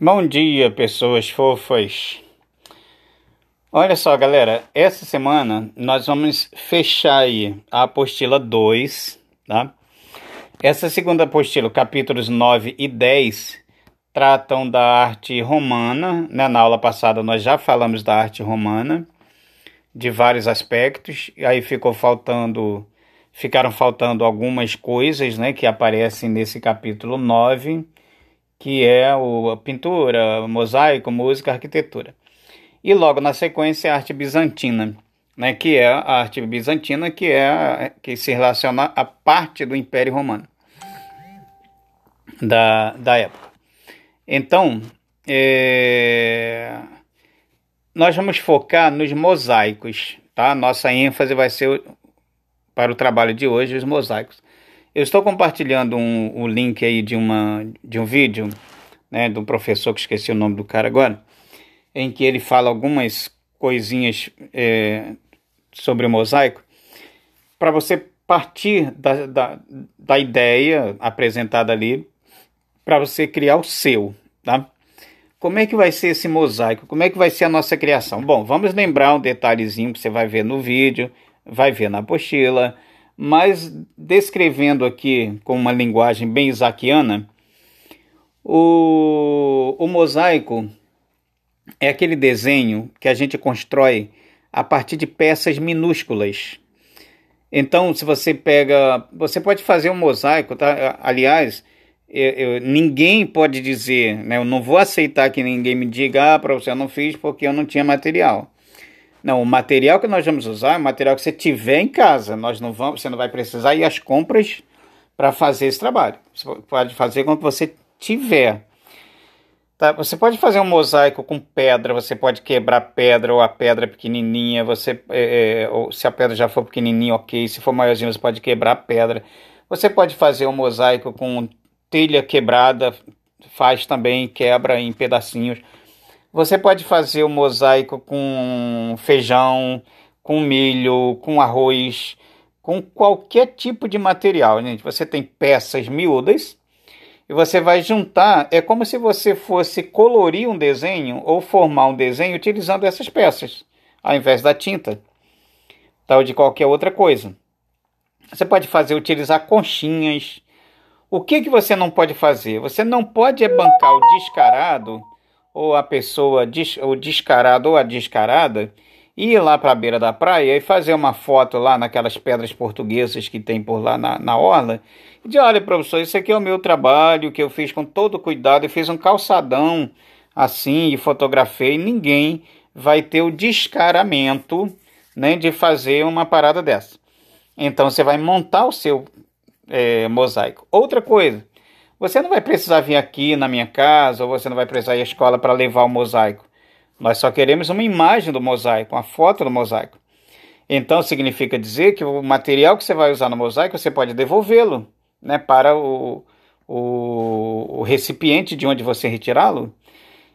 Bom dia, pessoas fofas. Olha só, galera, essa semana nós vamos fechar aí a apostila 2, tá? Essa segunda apostila, capítulos 9 e 10, tratam da arte romana, né? Na aula passada nós já falamos da arte romana, de vários aspectos, e aí ficou faltando, ficaram faltando algumas coisas, né, que aparecem nesse capítulo 9 que é o, a pintura, mosaico, música, arquitetura. E logo na sequência a arte bizantina, né, que é a arte bizantina, que é que se relaciona a parte do Império Romano da, da época. Então, é, nós vamos focar nos mosaicos, tá? Nossa ênfase vai ser para o trabalho de hoje os mosaicos. Eu estou compartilhando um, um link aí de, uma, de um vídeo, né, um professor que esqueci o nome do cara agora, em que ele fala algumas coisinhas é, sobre o mosaico, para você partir da, da, da ideia apresentada ali, para você criar o seu, tá? Como é que vai ser esse mosaico? Como é que vai ser a nossa criação? Bom, vamos lembrar um detalhezinho que você vai ver no vídeo, vai ver na apostila, mas descrevendo aqui com uma linguagem bem isaquiana, o, o mosaico é aquele desenho que a gente constrói a partir de peças minúsculas. Então, se você pega, você pode fazer um mosaico, tá? Aliás, eu, eu, ninguém pode dizer, né? Eu não vou aceitar que ninguém me diga, ah, para você eu não fiz porque eu não tinha material. Não, o material que nós vamos usar é o material que você tiver em casa. Nós não vamos, você não vai precisar ir às compras para fazer esse trabalho. Você pode fazer com o que você tiver. Tá? Você pode fazer um mosaico com pedra, você pode quebrar pedra ou a pedra pequenininha. Você, é, é, ou se a pedra já for pequenininha, ok. Se for maiorzinha, você pode quebrar a pedra. Você pode fazer um mosaico com telha quebrada, faz também, quebra em pedacinhos. Você pode fazer o mosaico com feijão, com milho, com arroz, com qualquer tipo de material, gente. Você tem peças miúdas e você vai juntar. É como se você fosse colorir um desenho ou formar um desenho utilizando essas peças, ao invés da tinta, tal de qualquer outra coisa. Você pode fazer utilizar conchinhas. O que que você não pode fazer? Você não pode bancar o descarado ou a pessoa, o descarado ou a descarada, ir lá para a beira da praia e fazer uma foto lá naquelas pedras portuguesas que tem por lá na, na orla e dizer, olha professor, isso aqui é o meu trabalho que eu fiz com todo cuidado, eu fiz um calçadão assim e fotografei, ninguém vai ter o descaramento né, de fazer uma parada dessa. Então você vai montar o seu é, mosaico. Outra coisa, você não vai precisar vir aqui na minha casa, ou você não vai precisar ir à escola para levar o mosaico. Nós só queremos uma imagem do mosaico, uma foto do mosaico. Então significa dizer que o material que você vai usar no mosaico você pode devolvê-lo né, para o, o, o, recipiente de onde você retirá-lo.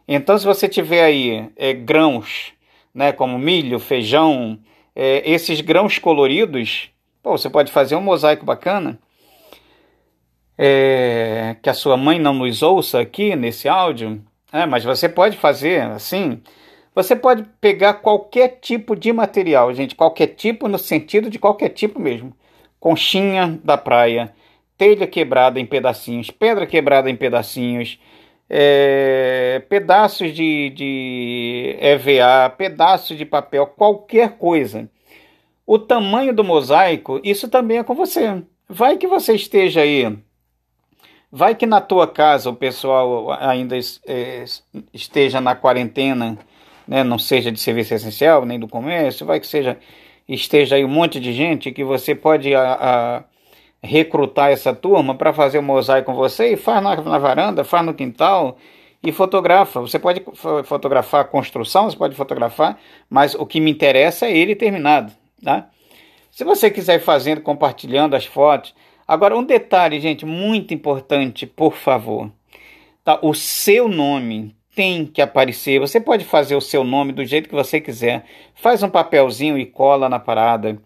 Então, se você tiver aí é, grãos, né, como milho, feijão, é, esses grãos coloridos, pô, você pode fazer um mosaico bacana é, que a sua mãe não nos ouça aqui nesse áudio, é, mas você pode fazer assim. Você pode pegar qualquer tipo de material, gente, qualquer tipo no sentido de qualquer tipo mesmo. Conchinha da praia, telha quebrada em pedacinhos, pedra quebrada em pedacinhos, é, pedaços de, de EVA, pedaços de papel, qualquer coisa. O tamanho do mosaico, isso também é com você. Vai que você esteja aí Vai que na tua casa o pessoal ainda é, esteja na quarentena, né, não seja de serviço essencial, nem do comércio, vai que seja esteja aí um monte de gente que você pode a, a recrutar essa turma para fazer o um mosaico com você e faz na, na varanda, faz no quintal e fotografa. Você pode fotografar a construção, você pode fotografar, mas o que me interessa é ele terminado, tá? Se você quiser ir fazendo, compartilhando as fotos, Agora, um detalhe, gente, muito importante, por favor. Tá? O seu nome tem que aparecer. Você pode fazer o seu nome do jeito que você quiser. Faz um papelzinho e cola na parada.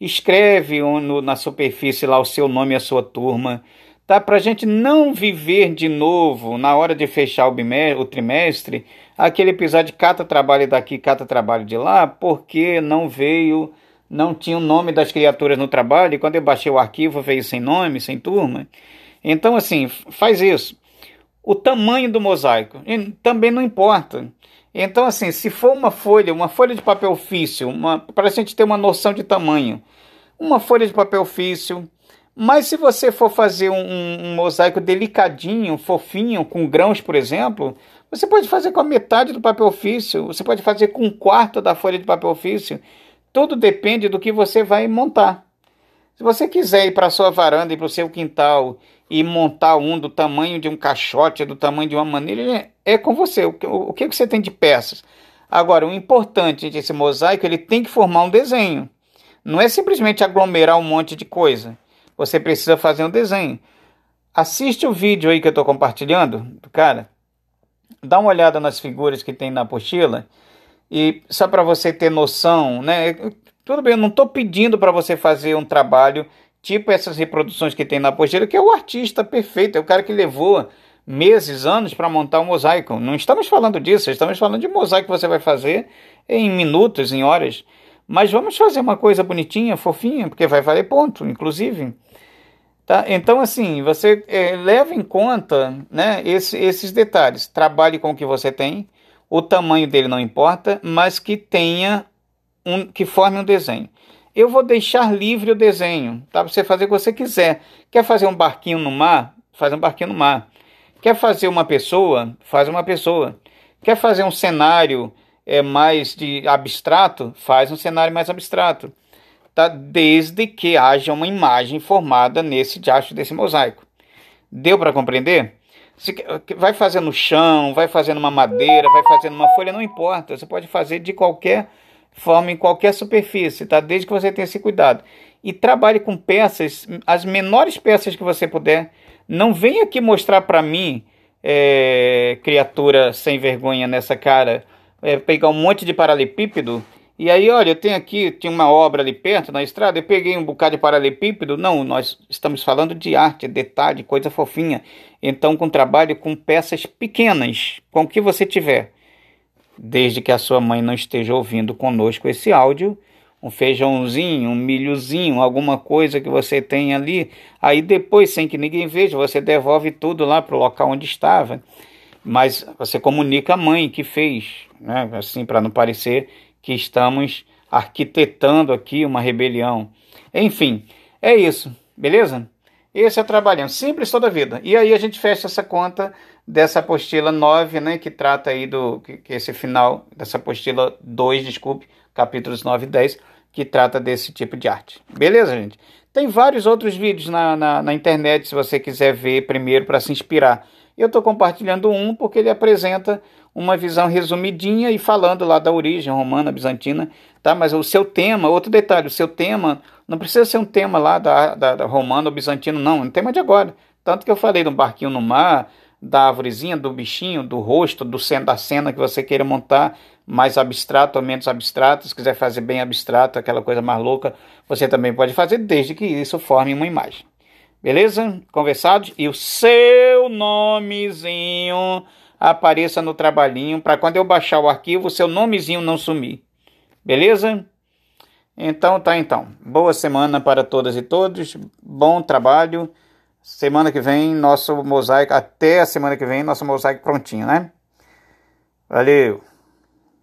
Escreve no, na superfície lá o seu nome e a sua turma. tá? Para a gente não viver de novo, na hora de fechar o, bimestre, o trimestre, aquele episódio de cata trabalho daqui, cata trabalho de lá, porque não veio, não tinha o nome das criaturas no trabalho, e quando eu baixei o arquivo veio sem nome, sem turma. Então, assim, faz isso. O tamanho do mosaico também não importa. Então, assim, se for uma folha, uma folha de papel ofício, para a gente ter uma noção de tamanho, uma folha de papel ofício, mas se você for fazer um, um, mosaico delicadinho, fofinho, com grãos, por exemplo, você pode fazer com a metade do papel ofício, você pode fazer com um quarto da folha de papel ofício. Tudo depende do que você vai montar. Se você quiser ir para a sua varanda e para o seu quintal e montar um do tamanho de um caixote, do tamanho de uma maneira, é, é com você. O, que, você tem de peças? Agora, o importante desse mosaico, ele tem que formar um desenho. Não é simplesmente aglomerar um monte de coisa você precisa fazer um desenho. Assiste o vídeo aí que eu estou compartilhando do cara. Dá uma olhada nas figuras que tem na apostila. E só para você ter noção, né? Tudo bem, eu não estou pedindo para você fazer um trabalho tipo essas reproduções que tem na apostila, que é o artista perfeito, é o cara que levou meses, anos para montar um mosaico. Não estamos falando disso, estamos falando de mosaico que você vai fazer em minutos, em horas. Mas vamos fazer uma coisa bonitinha, fofinha, porque vai valer ponto, inclusive. Tá? Então, assim, você é, leva em conta né, esse, esses detalhes. Trabalhe com o que você tem, o tamanho dele não importa, mas que tenha um, que forme um desenho. Eu vou deixar livre o desenho, tá? Você fazer o que você quiser. Quer fazer um barquinho no mar? Faz um barquinho no mar. Quer fazer uma pessoa? Faz uma pessoa. Quer fazer um cenário é, mais de abstrato? Faz um cenário mais abstrato tá? desde que haja uma imagem formada nesse diacho desse mosaico. Deu para compreender? Vai fazer no chão, vai fazer numa madeira, vai fazer numa folha, não importa. Você pode fazer de qualquer forma, em qualquer superfície, tá? Desde que você tenha esse cuidado. E trabalhe com peças, as menores peças que você puder. Não venha aqui mostrar para mim, é, criatura sem vergonha nessa cara, é, pegar um monte de paralelepípedo e aí, olha, eu tenho aqui, tinha uma obra ali perto na estrada, eu peguei um bocado de paralelepípedo. Não, nós estamos falando de arte, detalhe, coisa fofinha. Então, com trabalho com peças pequenas, com o que você tiver. Desde que a sua mãe não esteja ouvindo conosco esse áudio, um feijãozinho, um milhozinho, alguma coisa que você tem ali. Aí depois, sem que ninguém veja, você devolve tudo lá para o local onde estava. Mas você comunica a mãe que fez, né? assim, para não parecer que estamos arquitetando aqui uma rebelião. Enfim, é isso, beleza? Esse é o trabalhando, simples toda a vida. E aí a gente fecha essa conta dessa apostila 9, né, que trata aí do que, que esse final dessa apostila 2, desculpe, capítulos 9 e 10, que trata desse tipo de arte. Beleza, gente? Tem vários outros vídeos na, na, na internet, se você quiser ver primeiro para se inspirar. Eu estou compartilhando um porque ele apresenta uma visão resumidinha e falando lá da origem romana, bizantina, tá? Mas o seu tema, outro detalhe, o seu tema não precisa ser um tema lá da, da, da romana ou bizantino, não, é um tema de agora. Tanto que eu falei do barquinho no mar, da árvorezinha, do bichinho, do rosto, do da cena que você queira montar, mais abstrato ou menos abstrato, se quiser fazer bem abstrato, aquela coisa mais louca, você também pode fazer, desde que isso forme uma imagem. Beleza? Conversados? E o seu nomezinho apareça no trabalhinho para quando eu baixar o arquivo, seu nomezinho não sumir. Beleza? Então tá então. Boa semana para todas e todos. Bom trabalho. Semana que vem nosso mosaico até a semana que vem nosso mosaico prontinho, né? Valeu.